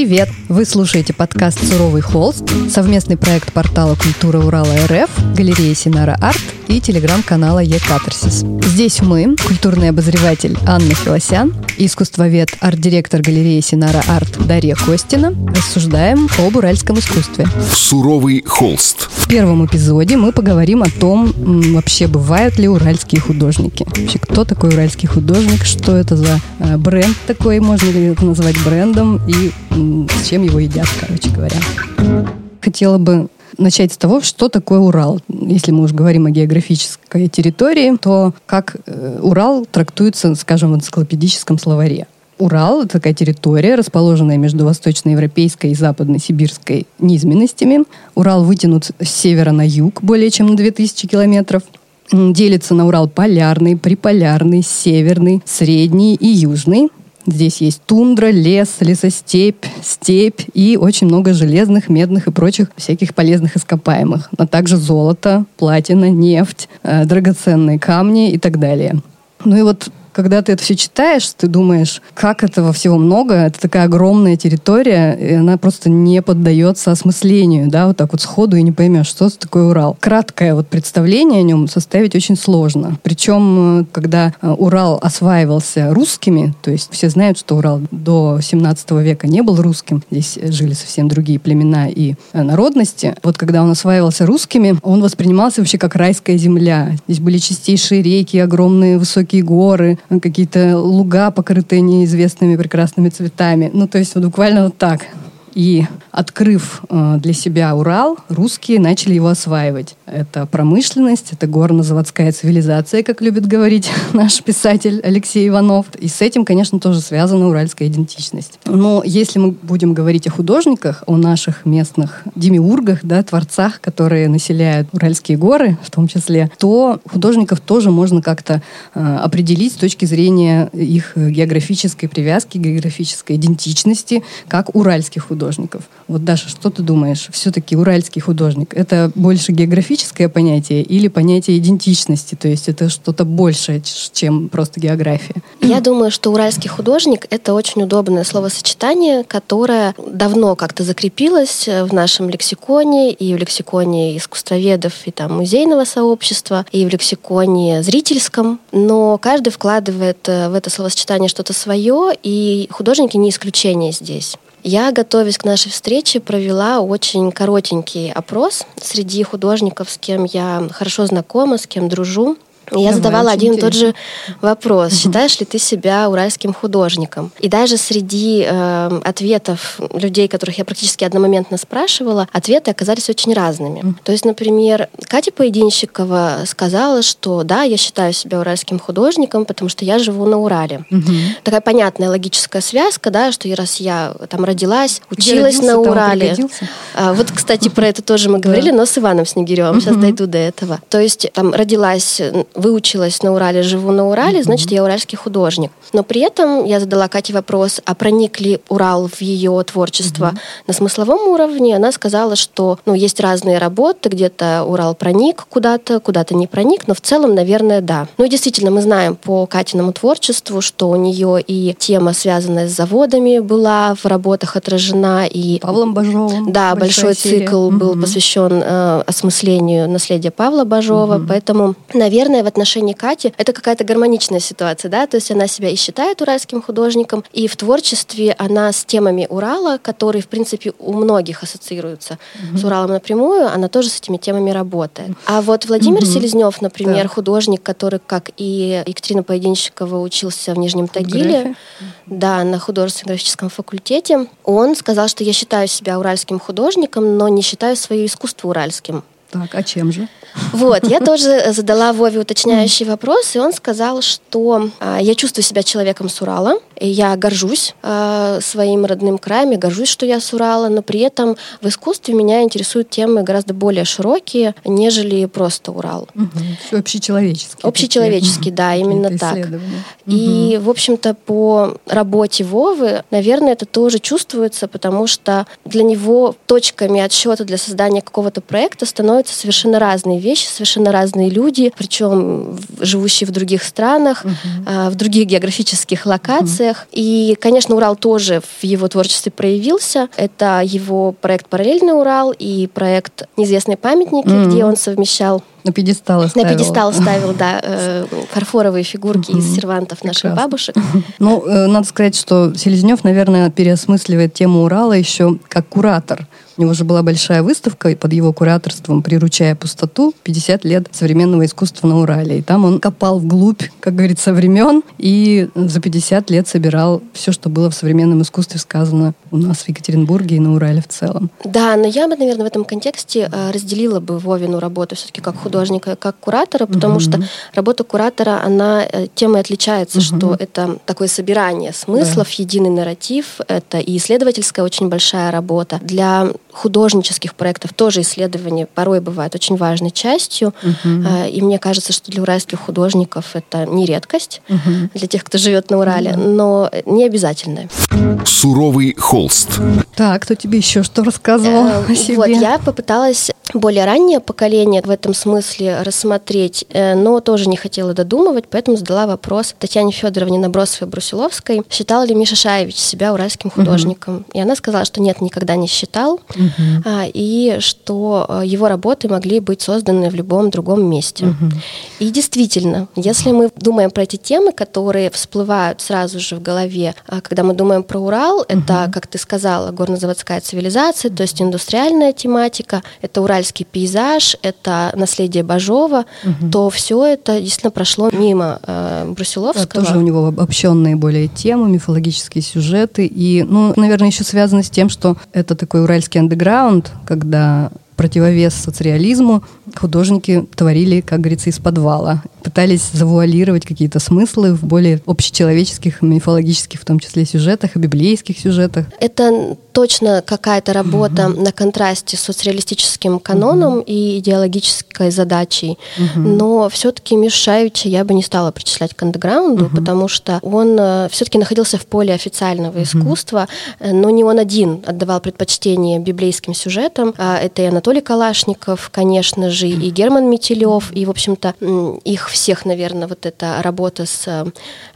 Привет! Вы слушаете подкаст «Суровый холст», совместный проект портала «Культура Урала РФ», галереи Синара Арт и телеграм-канала «Е-Катарсис». Здесь мы, культурный обозреватель Анна Филосян и искусствовед, арт-директор галереи Синара Арт Дарья Костина, рассуждаем об уральском искусстве. «Суровый холст». В первом эпизоде мы поговорим о том, вообще бывают ли уральские художники. Вообще, кто такой уральский художник, что это за э, бренд такой, можно ли это назвать брендом, и с чем его едят, короче говоря. Хотела бы начать с того, что такое Урал. Если мы уже говорим о географической территории, то как э, Урал трактуется, скажем, в энциклопедическом словаре. Урал — это такая территория, расположенная между восточноевропейской и западно-сибирской низменностями. Урал вытянут с севера на юг более чем на 2000 километров. Делится на Урал полярный, приполярный, северный, средний и южный. Здесь есть тундра, лес, лесостепь, степь и очень много железных, медных и прочих всяких полезных ископаемых, а также золото, платина, нефть, э, драгоценные камни и так далее. Ну и вот когда ты это все читаешь, ты думаешь, как этого всего много, это такая огромная территория, и она просто не поддается осмыслению, да, вот так вот сходу и не поймешь, что это такое Урал. Краткое вот представление о нем составить очень сложно. Причем, когда э, Урал осваивался русскими, то есть все знают, что Урал до 17 века не был русским, здесь жили совсем другие племена и э, народности. Вот когда он осваивался русскими, он воспринимался вообще как райская земля. Здесь были чистейшие реки, огромные высокие горы, какие-то луга, покрытые неизвестными прекрасными цветами. Ну, то есть вот буквально вот так. И открыв э, для себя Урал, русские начали его осваивать. Это промышленность, это горно-заводская цивилизация, как любит говорить наш писатель Алексей Иванов. И с этим, конечно, тоже связана уральская идентичность. Но если мы будем говорить о художниках, о наших местных демиургах, да, творцах, которые населяют Уральские горы в том числе, то художников тоже можно как-то э, определить с точки зрения их географической привязки, географической идентичности, как уральских художников. Вот, Даша, что ты думаешь? Все-таки уральский художник — это больше географическое понятие или понятие идентичности? То есть это что-то большее, чем просто география? Я думаю, что уральский художник — это очень удобное словосочетание, которое давно как-то закрепилось в нашем лексиконе и в лексиконе искусствоведов и там музейного сообщества, и в лексиконе зрительском. Но каждый вкладывает э, в это словосочетание что-то свое, и художники не исключение здесь. Я, готовясь к нашей встрече, провела очень коротенький опрос среди художников, с кем я хорошо знакома, с кем дружу. Я задавала один и тот же вопрос. Считаешь ли ты себя уральским художником? И даже среди э, ответов людей, которых я практически одномоментно спрашивала, ответы оказались очень разными. То есть, например, Катя Поединщикова сказала, что да, я считаю себя уральским художником, потому что я живу на Урале. Угу. Такая понятная логическая связка, да, что раз я там родилась, училась родился, на Урале. А, вот, кстати, про это тоже мы говорили, но с Иваном Снегиревым. Сейчас дойду до этого. То есть там родилась выучилась на Урале, живу на Урале, значит, я уральский художник. Но при этом я задала Кате вопрос, а проник ли Урал в ее творчество на смысловом уровне? Она сказала, что ну, есть разные работы, где-то Урал проник куда-то, куда-то не проник, но в целом, наверное, да. Ну и действительно, мы знаем по Катиному творчеству, что у нее и тема, связанная с заводами, была в работах отражена, и Павлом Бажовым. Да, большой цикл угу. был посвящен э, осмыслению наследия Павла Бажова, угу. поэтому, наверное, в отношении Кати это какая-то гармоничная ситуация, да, то есть она себя и считает уральским художником, и в творчестве она с темами Урала, которые, в принципе, у многих ассоциируются mm-hmm. с Уралом напрямую, она тоже с этими темами работает. А вот Владимир mm-hmm. Селезнев, например, да. художник, который, как и Екатерина Поединщикова, учился в Нижнем Тагиле, да, на художественно-графическом факультете, он сказал, что я считаю себя уральским художником, но не считаю свое искусство уральским. Так, а чем же? Вот, я тоже задала Вове уточняющий вопрос, и он сказал, что э, я чувствую себя человеком с Урала, и я горжусь э, своим родным краем, я горжусь, что я с Урала, но при этом в искусстве меня интересуют темы гораздо более широкие, нежели просто Урал. Угу. Общечеловеческие. Общечеловеческие, да, именно так. И, угу. в общем-то, по работе Вовы, наверное, это тоже чувствуется, потому что для него точками отсчета для создания какого-то проекта становятся совершенно разные вещи, совершенно разные люди, причем живущие в других странах, угу. в других географических локациях. цех. И, конечно, Урал тоже в его творчестве проявился. Это его проект «Параллельный Урал» и проект «Неизвестные памятники», mm-hmm. где он совмещал на пьедестал ставил. На пьедестал ставил, да, э, фарфоровые фигурки из сервантов наших бабушек. Ну, э, надо сказать, что Селезнев, наверное, переосмысливает тему Урала еще как куратор. У него же была большая выставка под его кураторством «Приручая пустоту. 50 лет современного искусства на Урале». И там он копал вглубь, как говорится, времен и за 50 лет собирал все, что было в современном искусстве сказано у нас в Екатеринбурге и на Урале в целом. Да, но я бы, наверное, в этом контексте э, разделила бы Вовину работу все-таки как художника, как куратора, потому угу. что работа куратора, она э, тем и отличается, угу. что это такое собирание смыслов, да. единый нарратив, это и исследовательская очень большая работа. Для художнических проектов тоже исследование порой бывает очень важной частью. Угу. И мне кажется, что для уральских художников это не редкость, угу. для тех, кто живет на Урале, угу. но не обязательно. Суровый холст. Так, кто тебе еще что рассказывал э, о себе? Вот, я попыталась более раннее поколение в этом смысле рассмотреть, э, но тоже не хотела додумывать, поэтому задала вопрос Татьяне Федоровне Набросовой-Брусиловской, считал ли Миша Шаевич себя уральским художником. Угу. И она сказала, что нет, никогда не считал, угу. и что э, его работы могли быть созданы в любом другом месте. Угу. И действительно, если мы думаем про эти темы, которые всплывают сразу же в голове, а когда мы думаем про Урал, это, угу. как ты сказала, горнозаводская цивилизация, то есть индустриальная тематика, это Урал уральский пейзаж, это наследие Бажова, угу. то все это действительно прошло мимо э, Брусиловского. Тоже у него обобщенные более темы, мифологические сюжеты. И, ну, наверное, еще связано с тем, что это такой уральский андеграунд, когда противовес соцреализму художники творили, как говорится, из подвала. Пытались завуалировать какие-то смыслы в более общечеловеческих, мифологических, в том числе, сюжетах, библейских сюжетах. Это точно какая-то работа угу. на контрасте с соцреалистическим каноном угу. и идеологической задачей. Угу. Но все-таки Мишаевича я бы не стала причислять к андеграунду, угу. потому что он э, все-таки находился в поле официального угу. искусства, э, но не он один отдавал предпочтение библейским сюжетам. А это и Анатолий Калашников, конечно же, и Герман Метелев, и, в общем-то, их всех, наверное, вот эта работа с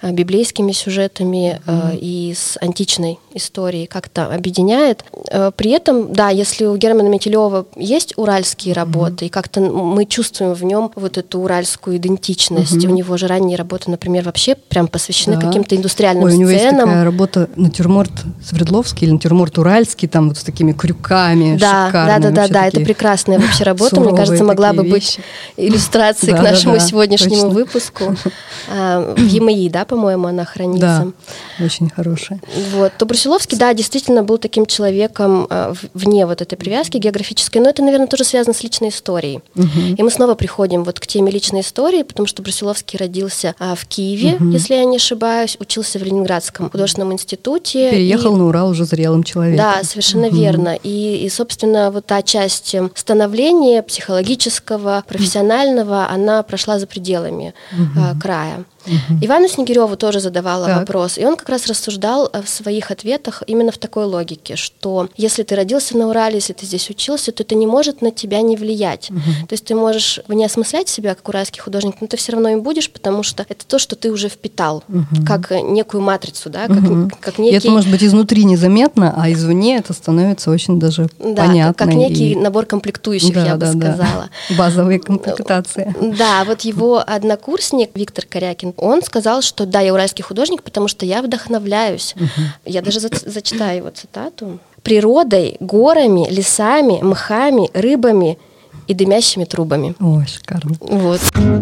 э, библейскими сюжетами угу. и с античной историей как-то объединяет. Э, при этом, да, если у Германа Метелева есть уральские работы, mm-hmm. и как-то мы чувствуем в нем вот эту уральскую идентичность. Mm-hmm. У него же ранние работы, например, вообще прям посвящены да. каким-то индустриальным Ой, сценам. У него есть такая работа натюрморт Свердловский или натюрморт Уральский, там вот с такими крюками да, Да, да, да, да, это прекрасная вообще работа. Мне кажется, могла бы быть иллюстрацией к нашему сегодняшнему выпуску. А, в ЕМИ, да, по-моему, она хранится. Да, очень хорошая. Вот. То Брусиловский, да, действительно был таким человеком э, вне вот этой привязки географической, но это, наверное, тоже связано с личной историей. Угу. И мы снова приходим вот к теме личной истории, потому что Брусиловский родился а, в Киеве, угу. если я не ошибаюсь, учился в Ленинградском художественном институте. Переехал и... на Урал уже зрелым человеком. Да, совершенно угу. верно. И, и, собственно, вот та часть становления психологического, профессионального, она прошла за пределами угу. края. Угу. Ивану Снегиреву тоже задавала так. вопрос, и он как раз рассуждал э, в своих ответах именно в такой логике, что если ты родился на Урале, если ты здесь учился, то это не может на тебя не влиять. Угу. То есть ты можешь не осмыслять себя как уральский художник, но ты все равно им будешь, потому что это то, что ты уже впитал, угу. как некую матрицу, да, как, угу. как некий... И это может быть изнутри незаметно, а извне это становится очень даже да, понятно. как некий и... набор комплектующих, да, я да, бы сказала. Да. Базовые комплектации. Да, вот его однокурсник Виктор Корякин он сказал, что да, я уральский художник, потому что я вдохновляюсь. Угу. Я даже за зачитаю его цитату. Природой, горами, лесами, мхами, рыбами и дымящими трубами. Ой, шикарно. Вот.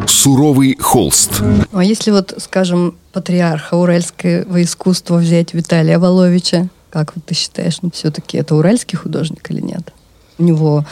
Суровый холст. А если вот, скажем, патриарха уральского искусства взять Виталия Воловича, как вот ты считаешь, ну все-таки это уральский художник или нет? У него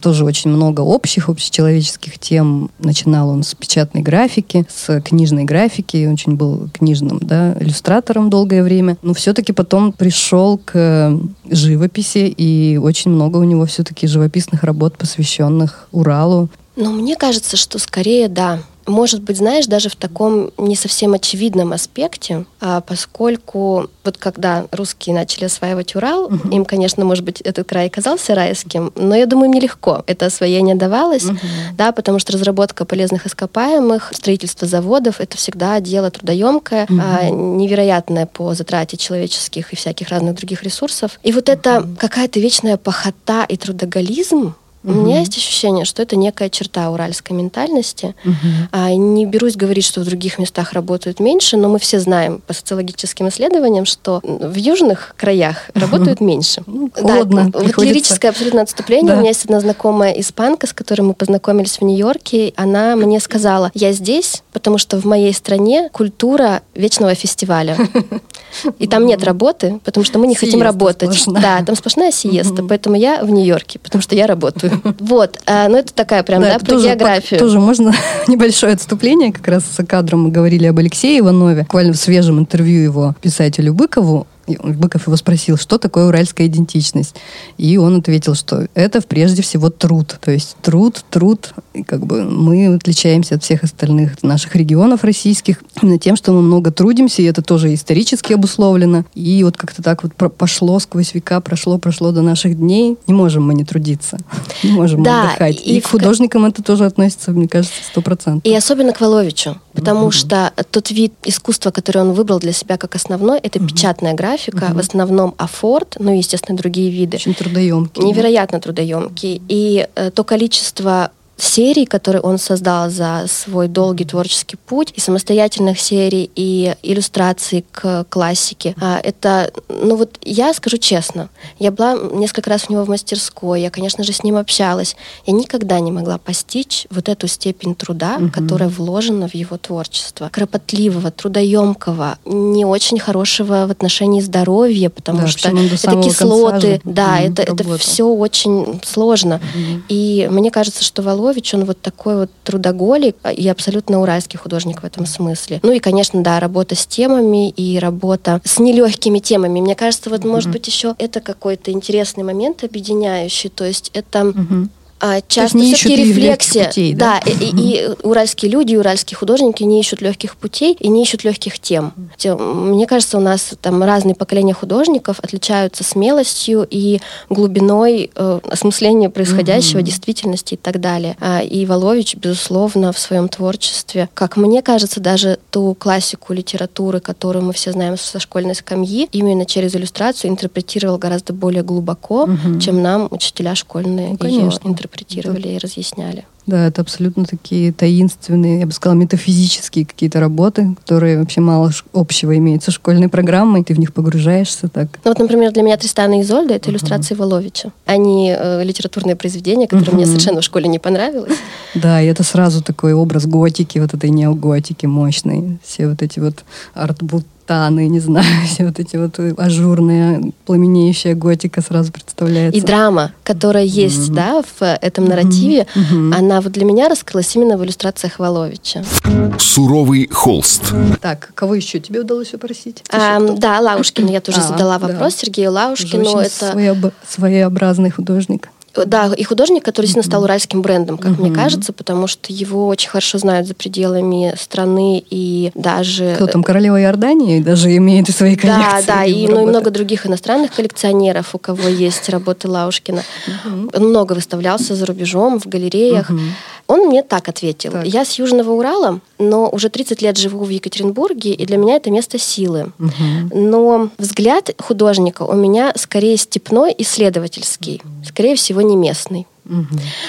тоже очень много общих, общечеловеческих тем. Начинал он с печатной графики, с книжной графики, очень был книжным да, иллюстратором долгое время. Но все-таки потом пришел к живописи, и очень много у него все-таки живописных работ, посвященных Уралу. Ну, мне кажется, что скорее да. Может быть, знаешь, даже в таком не совсем очевидном аспекте, а поскольку вот когда русские начали осваивать Урал, угу. им, конечно, может быть, этот край казался райским, но я думаю, им нелегко это освоение давалось, угу. да, потому что разработка полезных ископаемых, строительство заводов — это всегда дело трудоемкое, угу. невероятное по затрате человеческих и всяких разных других ресурсов. И вот угу. это какая-то вечная похота и трудоголизм, у угу. меня есть ощущение, что это некая черта уральской ментальности. Угу. А, не берусь говорить, что в других местах работают меньше, но мы все знаем по социологическим исследованиям, что в южных краях угу. работают меньше. Ну, холодно. Да, вот лирическое абсолютно отступление. Да. У меня есть одна знакомая испанка, с которой мы познакомились в Нью-Йорке. Она мне сказала, я здесь, потому что в моей стране культура вечного фестиваля. И там нет работы, потому что мы не хотим работать. Да, там сплошная сиеста. Поэтому я в Нью-Йорке, потому что я работаю. Вот, а, ну это такая прям, да, про географию. Тоже можно небольшое отступление, как раз с кадром мы говорили об Алексее Иванове, буквально в свежем интервью его писателю Быкову, Быков его спросил, что такое уральская идентичность. И он ответил, что это прежде всего труд. То есть труд, труд. И как бы мы отличаемся от всех остальных наших регионов российских именно тем, что мы много трудимся, и это тоже исторически обусловлено. И вот как-то так вот пошло сквозь века, прошло, прошло до наших дней. Не можем мы не трудиться. Не можем да, отдыхать. И, и к художникам это тоже относится, мне кажется, сто процентов. И особенно к Воловичу. Потому mm-hmm. что тот вид искусства, который он выбрал для себя как основной, это mm-hmm. печатная графика угу. в основном афорд, ну, естественно, другие виды. Очень трудоемкие. Невероятно трудоемкие. И э, то количество серий, которые он создал за свой долгий творческий путь, и самостоятельных серий, и иллюстраций к классике. А, это, ну вот я скажу честно, я была несколько раз у него в мастерской, я, конечно же, с ним общалась. Я никогда не могла постичь вот эту степень труда, угу. которая вложена в его творчество. Кропотливого, трудоемкого, не очень хорошего в отношении здоровья, потому да, что это кислоты, да, это, это все очень сложно. Угу. И мне кажется, что Володя Львович, он вот такой вот трудоголик и абсолютно уральский художник в этом смысле. Ну и, конечно, да, работа с темами и работа с нелегкими темами. Мне кажется, вот, mm-hmm. может быть, еще это какой-то интересный момент объединяющий. То есть это... Mm-hmm а, часто все-таки рефлексия. Путей, да, да и, и, и уральские люди, и уральские художники не ищут легких путей и не ищут легких тем. Мне кажется, у нас там разные поколения художников отличаются смелостью и глубиной э, осмысления происходящего, угу. действительности и так далее. А, и Волович, безусловно, в своем творчестве, как мне кажется, даже ту классику литературы, которую мы все знаем со школьной скамьи, именно через иллюстрацию интерпретировал гораздо более глубоко, угу. чем нам учителя школьные ну, ее интерпретировали интерпретировали да. и разъясняли. Да, это абсолютно такие таинственные, я бы сказала, метафизические какие-то работы, которые вообще мало общего имеют со школьной программой, ты в них погружаешься так. Ну вот, например, для меня Тристана и Изольда — это uh-huh. иллюстрации Воловича. Они э, литературные произведения, которые uh-huh. мне совершенно в школе не понравилось. Да, и это сразу такой образ готики, вот этой неоготики мощной. Все вот эти вот артбут таны, не знаю, все вот эти вот ажурные, пламенеющая готика сразу представляется. И драма, которая есть, mm-hmm. да, в этом нарративе, mm-hmm. она вот для меня раскрылась именно в иллюстрациях Воловича. Суровый холст. Так, кого еще тебе удалось попросить? А, да, Лаушкин, я тоже а, задала вопрос да. Сергею Лаушкину. Это своеоб... своеобразный художник. Да, и художник, который действительно стал уральским брендом, как мне кажется, потому что его очень хорошо знают за пределами страны и даже... Кто там, королева Иордании даже имеет свои коллекции. Да, да, и, ну, и много других иностранных коллекционеров, у кого есть работы Лаушкина. Он много выставлялся за рубежом, в галереях. Он мне так ответил. Так. Я с Южного Урала, но уже 30 лет живу в Екатеринбурге, и для меня это место силы. Угу. Но взгляд художника у меня скорее степной, исследовательский. Скорее всего, не местный.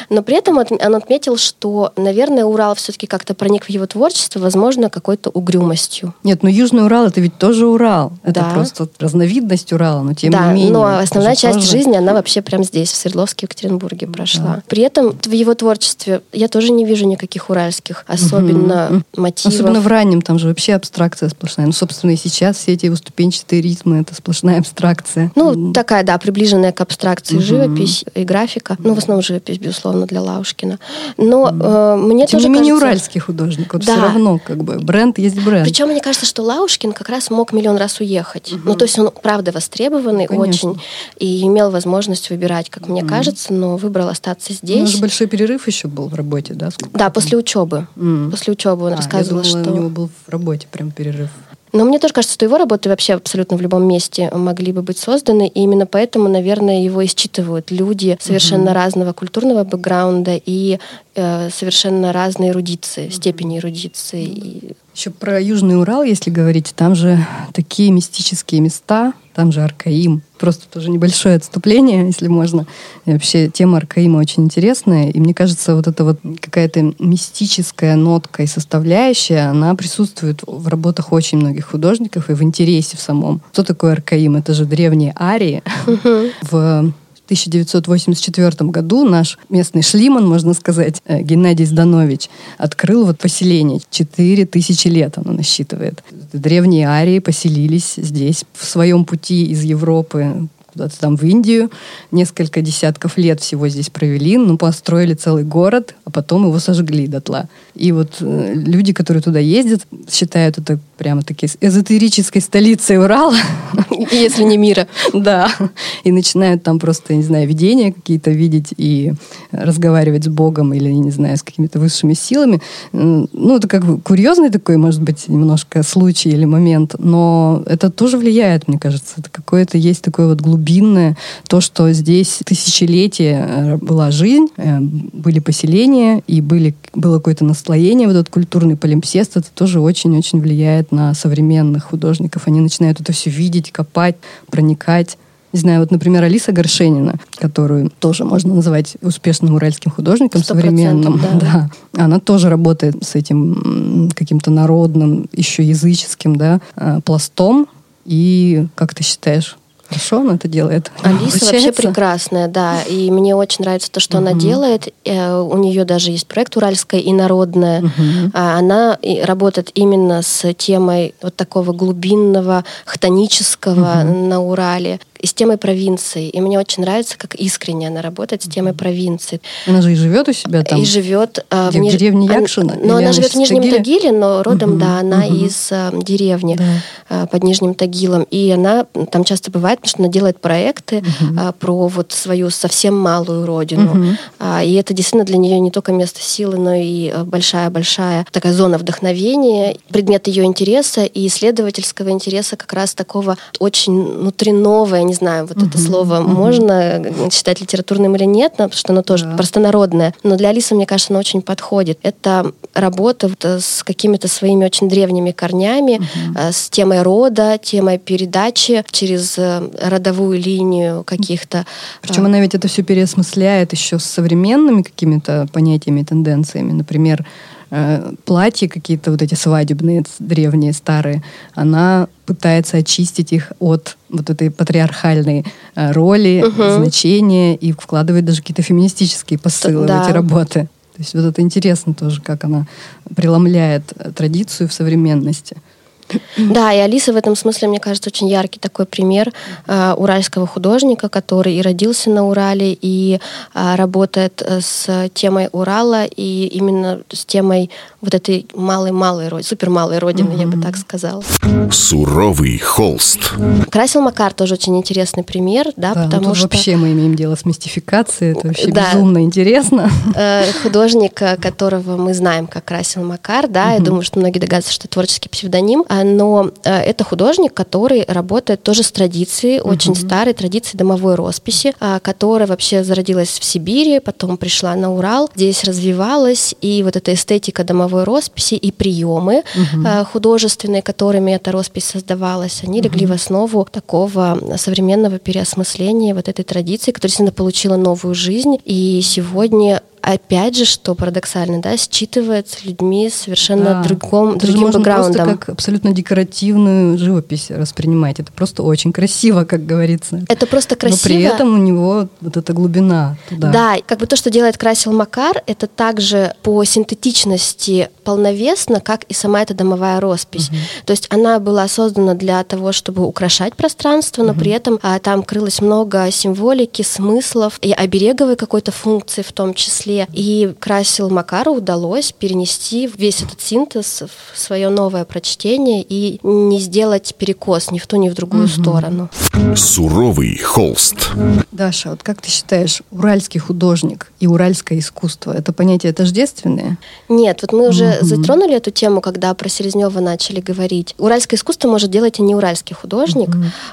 Но при этом он отметил, что, наверное, Урал все-таки как-то проник в его творчество, возможно, какой-то угрюмостью. Нет, но Южный Урал это ведь тоже Урал. Это да. просто разновидность Урала, но тем да, не менее. Но основная часть тоже... жизни, она вообще прям здесь, в Свердловске, Екатеринбурге прошла. Да. При этом в его творчестве я тоже не вижу никаких уральских, особенно угу. мотивов. Особенно в раннем, там же вообще абстракция сплошная. Ну, собственно, и сейчас все эти выступенчатые ритмы, это сплошная абстракция. Ну, такая, да, приближенная к абстракции угу. живопись и графика. Ну, в основном живопись, безусловно, для Лаушкина. Но э, мне Тем тоже не менее кажется... уральский художник. Вот Да. все равно как бы бренд есть бренд. Причем мне кажется, что Лаушкин как раз мог миллион раз уехать. Ну, то есть он, правда, востребованный Конечно. очень и имел возможность выбирать, как мне кажется, но выбрал остаться У нас здесь. же большой перерыв еще был в работе, да? Сколько Да, после учебы. М. После учебы он А, рассказывал, я думала, что... у него был в работе прям перерыв. Но мне тоже кажется, что его работы вообще абсолютно в любом месте могли бы быть созданы, и именно поэтому, наверное, его и считывают люди совершенно разного культурного бэкграунда и э, совершенно разной эрудиции, степени эрудиции. И Еще про Южный Урал, если говорить, там же такие мистические места, там же Аркаим. Просто тоже небольшое отступление, если можно. И вообще тема Аркаима очень интересная, и мне кажется, вот эта вот какая-то мистическая нотка и составляющая, она присутствует в работах очень многих художников и в интересе в самом. Что такое Аркаим? Это же древние арии. В 1984 году наш местный шлиман, можно сказать, э, Геннадий Зданович, открыл вот поселение. Четыре тысячи лет оно насчитывает. Древние арии поселились здесь в своем пути из Европы куда-то там в Индию. Несколько десятков лет всего здесь провели, ну, построили целый город, а потом его сожгли дотла. И вот э, люди, которые туда ездят, считают это прямо таки эзотерической столицей Урала. если не мира. Да. И начинают там просто, не знаю, видения какие-то видеть и разговаривать с Богом или, не знаю, с какими-то высшими силами. Ну, это как бы курьезный такой, может быть, немножко случай или момент, но это тоже влияет, мне кажется. Это какое-то есть такое вот глубинное, то, что здесь тысячелетия э, была жизнь, э, были поселения, и были, было какое-то наслоение, вот этот культурный полимпсест, это тоже очень-очень влияет на современных художников. Они начинают это все видеть, копать, проникать. Не знаю, вот, например, Алиса Горшенина, которую тоже можно называть успешным уральским художником современным. да. Да. Она тоже работает с этим каким-то народным, еще языческим, да, э, пластом. И как ты считаешь, хорошо она это делает? Алиса вообще Получается? прекрасная, да. И мне очень нравится то, что она делает. Э, У нее даже есть проект «Уральская и народная». А Она и работает именно с темой вот такого глубинного, хтонического на Урале. И с темой провинции. И мне очень нравится, как искренне она работает с темой провинции. Она же и живет у себя там. И живет э, Где, в Ниж- деревне Ан- Якшино? Или Но она она живет в Нижнем Тагиля? Тагиле, но родом, Мгм, да, она мгм. из э, деревни Да. э, под Нижним Тагилом. И она там часто бывает, потому что она делает проекты э, про вот свою совсем малую родину. Мгм. А, И это действительно для нее не только место силы, но и э, большая-большая такая зона вдохновения, предмет ее интереса и исследовательского интереса как раз такого очень внутреннего, не знаю, вот это слово можно э, считать литературным или нет, потому что оно тоже Да. простонародное. Но для Алисы, мне кажется, оно очень подходит. Это работа э, с какими-то своими очень древними корнями, э, с темой рода, темой передачи через э, родовую линию каких-то. Причем она ведь это все переосмысляет еще с современными какими-то понятиями и тенденциями. Например, э, платья какие-то вот эти свадебные, древние, старые, она пытается очистить их от вот этой патриархальной э, роли, Мгм. значения и вкладывает даже какие-то феминистические посылы в да. эти работы. То есть вот это интересно тоже, как она преломляет э, традицию в современности. Да, и Алиса в этом смысле, мне кажется, очень яркий такой пример э, уральского художника, который и родился на Урале, и э, работает э, с темой Урала, и именно с темой вот этой малой-малой родины, супермалой родины, я бы так сказала. Суровый холст. Красил Макар тоже очень интересный пример, да, Да, ну потому тут что... вообще мы имеем дело с мистификацией, это вообще Да. безумно интересно. э, художник, э, которого мы знаем как Красил Макар, да, я думаю, что многие догадываются, что это творческий псевдоним, а, но э, это художник, который работает тоже с традицией, очень старой традицией домовой росписи, а, которая вообще зародилась в Сибири, потом пришла на Урал, здесь развивалась, и вот эта эстетика домовой росписи и приемы э, художественные, которыми эта роспись создавалась, они легли в основу такого современного переосмысления вот этой традиции, которая действительно получила новую жизнь, и сегодня опять же, что парадоксально, да, считывается людьми совершенно Да. другом, Это другим можно просто как абсолютно декоративную живопись воспринимать. Это просто очень красиво, как говорится. Это просто красиво. Но при этом у него вот эта глубина туда. Да, как бы то, что делает Красил Макар, это также по синтетичности полновесно, как и сама эта домовая роспись. То есть она была создана для того, чтобы украшать пространство, но при этом а, там крылось много символики, смыслов и обереговой какой-то функции в том числе. И Красил Макару удалось перенести весь этот синтез в свое новое прочтение и не сделать перекос ни в ту, ни в другую сторону. Суровый холст. Даша, вот как ты считаешь, уральский художник и уральское искусство это понятия тождественные? Нет, вот мы уже затронули эту тему, когда про Селезнева начали говорить. Уральское искусство может делать и не уральский художник.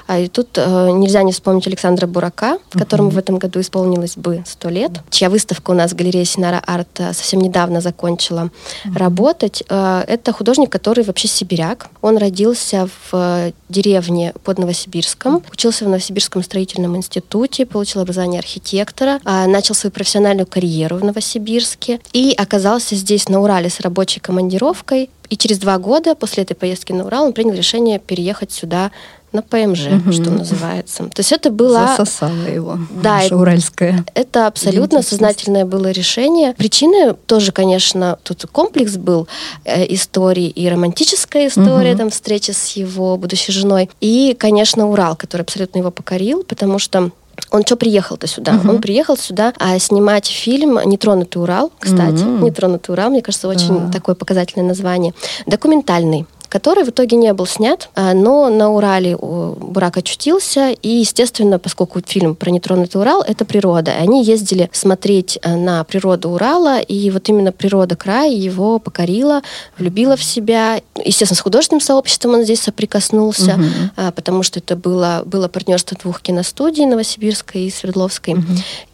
А и тут э, нельзя не вспомнить Александра Бурака, которому в этом году исполнилось бы сто лет, чья выставка у нас в галерее Синара Арт э, совсем недавно закончила работать. Э, это художник, который вообще сибиряк. Он родился в э, деревне под Новосибирском, учился в Новосибирском строительном институте, получил образование архитектора, начал свою профессиональную карьеру в Новосибирске и оказался здесь на Урале с рабочей командировкой. И через два года после этой поездки на Урал он принял решение переехать сюда на ПМЖ, что называется. То есть это была... Засосало его. Да, наша это- уральская. Это абсолютно сознательное было решение. Причины тоже, конечно, тут комплекс был э, истории и романтическая история, Мгм. там встреча с его будущей женой, и, конечно, Урал, который абсолютно его покорил, потому что он что приехал-то сюда? Мгм. Он приехал сюда а, снимать фильм «Нетронутый Урал», кстати. Мгм. «Нетронутый Урал», мне кажется, очень Да. такое показательное название. Документальный который в итоге не был снят, а, но на Урале Бурак очутился, и, естественно, поскольку фильм про нетронутый Урал — это природа, они ездили смотреть а, на природу Урала, и вот именно природа края его покорила, влюбила в себя. Естественно, с художественным сообществом он здесь соприкоснулся, а, потому что это было, было партнерство двух киностудий, Новосибирской и Свердловской,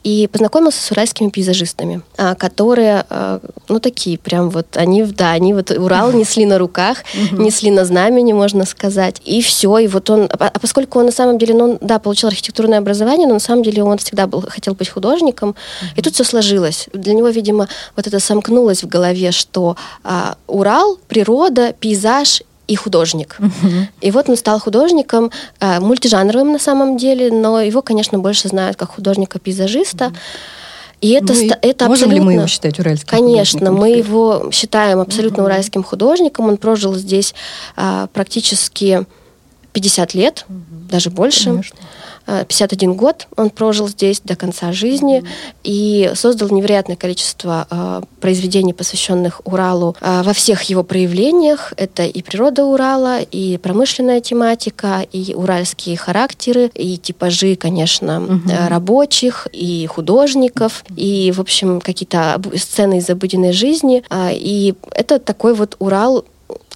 и познакомился с уральскими пейзажистами, которые, ну, такие прям вот, они, да, они вот Урал несли на руках, несли на знамени, можно сказать, и все, и вот он, а а поскольку он на самом деле, ну, да, получил архитектурное образование, но на самом деле он всегда был, хотел быть художником, и тут все сложилось. Для него, видимо, вот это сомкнулось в голове, что а, Урал, природа, пейзаж и художник. И вот он стал художником, э, мультижанровым на самом деле, но его, конечно, больше знают как художника-пейзажиста. И это, Ну это можем абсолютно... ли мы его считать уральским Конечно, мы его считаем абсолютно уральским художником. Он прожил здесь а, практически 50 лет, даже больше. Конечно. А, 51 год он прожил здесь до конца жизни и создал невероятное количество а, произведений, посвященных Уралу а, во всех его проявлениях. Это и природа Урала, и промышленная тематика, и уральские характеры, и типажи, конечно, э, рабочих, и художников, и, в общем, какие-то сцены из обыденной жизни. А, И это такой вот Урал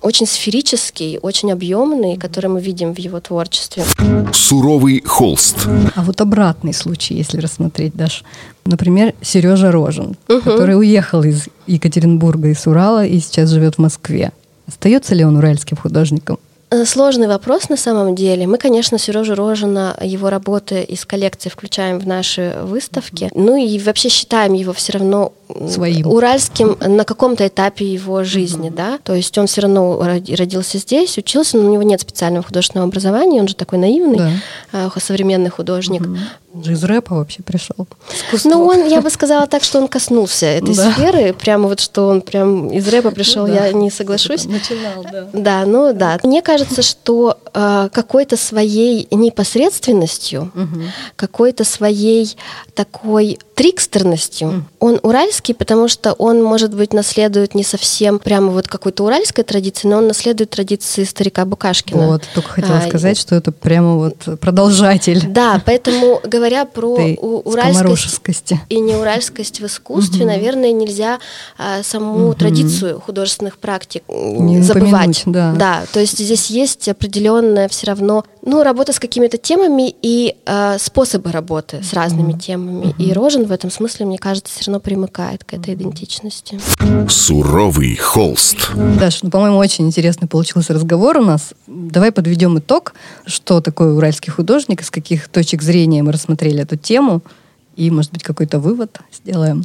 очень сферический, очень объемный, который мы видим в его творчестве. Суровый холст. А вот обратный случай, если рассмотреть, Даш. Например, Сережа Рожин, который уехал из Екатеринбурга, из Урала и сейчас живет в Москве. Остается ли он уральским художником? Э, Сложный вопрос на самом деле. Мы, конечно, Сережу Рожина, его работы из коллекции включаем в наши выставки. Ну и вообще считаем его все равно Своим. уральским на каком-то этапе его жизни, да. То есть он все равно роди- родился здесь, учился, но у него нет специального художественного образования, он же такой наивный, Да. э, современный художник. Он же из рэпа вообще пришел. Ну, он, я бы сказала так, что он коснулся этой Да. сферы, прямо вот, что он прям из рэпа пришел, Да. я не соглашусь. Начинал, да. Да, ну да. Мне кажется, что э, какой-то своей непосредственностью, какой-то своей такой трикстерностью, он уральский, потому что он, может быть, наследует не совсем прямо вот какой-то уральской традиции, но он наследует традиции старика Букашкина. Вот, только хотела А, сказать, что это прямо вот продолжатель Да, поэтому говоря про уральскость и неуральскость в искусстве, наверное, нельзя а, саму традицию художественных практик Не забывать. упомянуть, да. то есть здесь есть определенная все равно, ну, работа с какими-то темами и а, способы работы с разными темами. И Рожен в этом смысле, мне кажется, все равно примыкает к этой идентичности. Суровый холст. Даш, ну, по-моему, очень интересный получился разговор у нас. Давай подведем итог, что такое уральский художник, с каких точек зрения мы рассмотрели эту тему. И, может быть, какой-то вывод сделаем?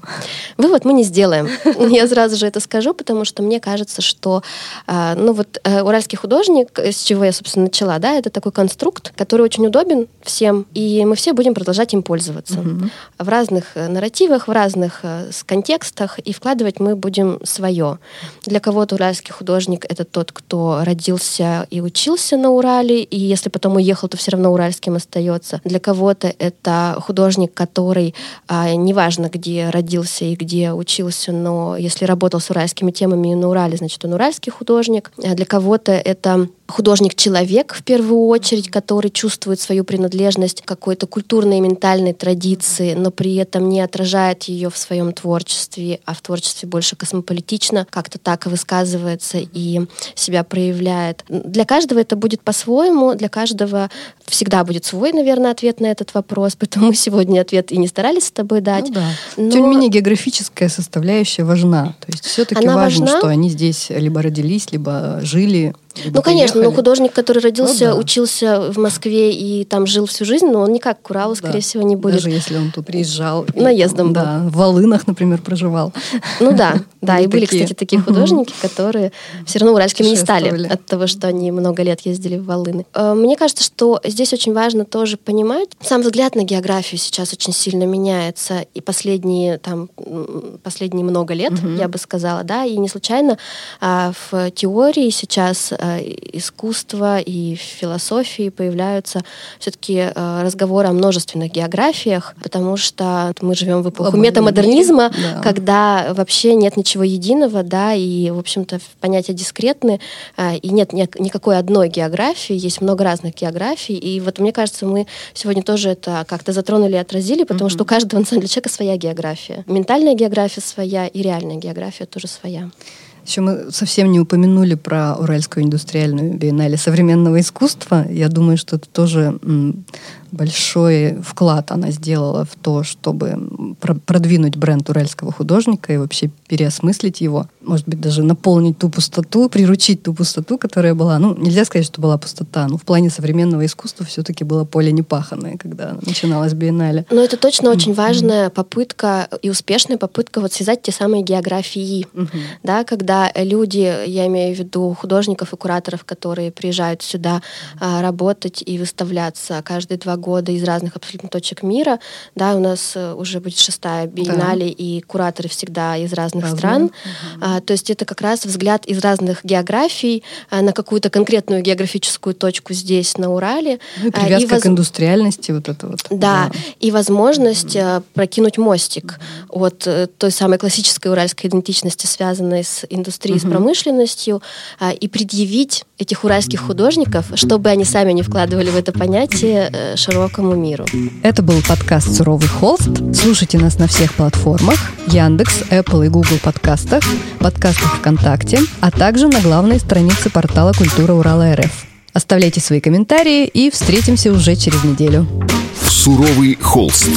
Вывод мы не сделаем. Я сразу же это скажу, потому что мне кажется, что а, ну вот э, уральский художник, с чего я, собственно, начала, да, это такой конструкт, который очень удобен всем, и мы все будем продолжать им пользоваться. Угу. В разных э, нарративах, в разных э, контекстах, и вкладывать мы будем свое. Для кого-то уральский художник — это тот, кто родился и учился на Урале, и если потом уехал, то все равно уральским остается. Для кого-то это художник, который, а, неважно, где родился и где учился, но если работал с уральскими темами на Урале, значит, он уральский художник. А для кого-то это художник-человек в первую очередь, который чувствует свою принадлежность к какой-то культурной и ментальной традиции, но при этом не отражает ее в своем творчестве, а в творчестве больше космополитично, как-то так высказывается и себя проявляет. Для каждого это будет по-своему, для каждого всегда будет свой, наверное, ответ на этот вопрос, поэтому мы сегодня ответ и не старались с тобой дать. Ну, да. Но... Тем не менее, географическая составляющая важна. То есть все-таки важно, важна. что они здесь либо родились, либо жили ну, конечно, но художник, который родился, ну, да. учился в Москве и там жил всю жизнь, но он никак к Уралу, скорее да. всего, не будет. Даже если он тут приезжал. Наездом был. Да, в Волынах, например, проживал. Ну да, да, и были, кстати, такие художники, которые все равно уральскими не стали от того, что они много лет ездили в Волыны. Э, мне кажется, что здесь очень важно тоже понимать, сам взгляд на географию сейчас очень сильно меняется, и последние там последние много лет, я бы сказала, да, и не случайно а, в теории сейчас искусства и философии появляются все-таки э, разговоры о множественных географиях, потому что мы живем в эпоху метамодернизма, да. когда вообще нет ничего единого, да, и, в общем-то, понятия дискретны, э, и нет никакой одной географии, есть много разных географий, и вот мне кажется, мы сегодня тоже это как-то затронули и отразили, потому mm-hmm. что у каждого, на самом деле, человека своя география. Ментальная география своя и реальная география тоже своя. Еще мы совсем не упомянули про Уральскую индустриальную биеннале современного искусства. Я думаю, что это тоже большой вклад она сделала в то, чтобы продвинуть бренд уральского художника и вообще переосмыслить его. Может быть, даже наполнить ту пустоту, приручить ту пустоту, которая была. Ну, нельзя сказать, что была пустота, но в плане современного искусства все-таки было поле непаханное, когда начиналась биеннале. Но это точно очень важная попытка и успешная попытка вот связать те самые географии, да, когда люди, я имею в виду художников и кураторов, которые приезжают сюда а, работать и выставляться каждые два года из разных абсолютно точек мира. Да, у нас э, уже будет шестая биеннале, да. и кураторы всегда из разных Разные. стран. Угу. А, то есть это как раз взгляд из разных географий а, на какую-то конкретную географическую точку здесь, на Урале. Ну, и привязка а, и воз... к индустриальности вот это вот. Да, да. и возможность угу. прокинуть мостик угу. от э, той самой классической уральской идентичности, связанной с индустрией, угу. с промышленностью, а, и предъявить этих уральских художников, чтобы они сами не вкладывали в это понятие э, широкому миру. Это был подкаст «Суровый холст». Слушайте нас на всех платформах Яндекс, Apple и Google подкастах, подкастах ВКонтакте, а также на главной странице портала «Культура Урала РФ». Оставляйте свои комментарии и встретимся уже через неделю. «Суровый холст».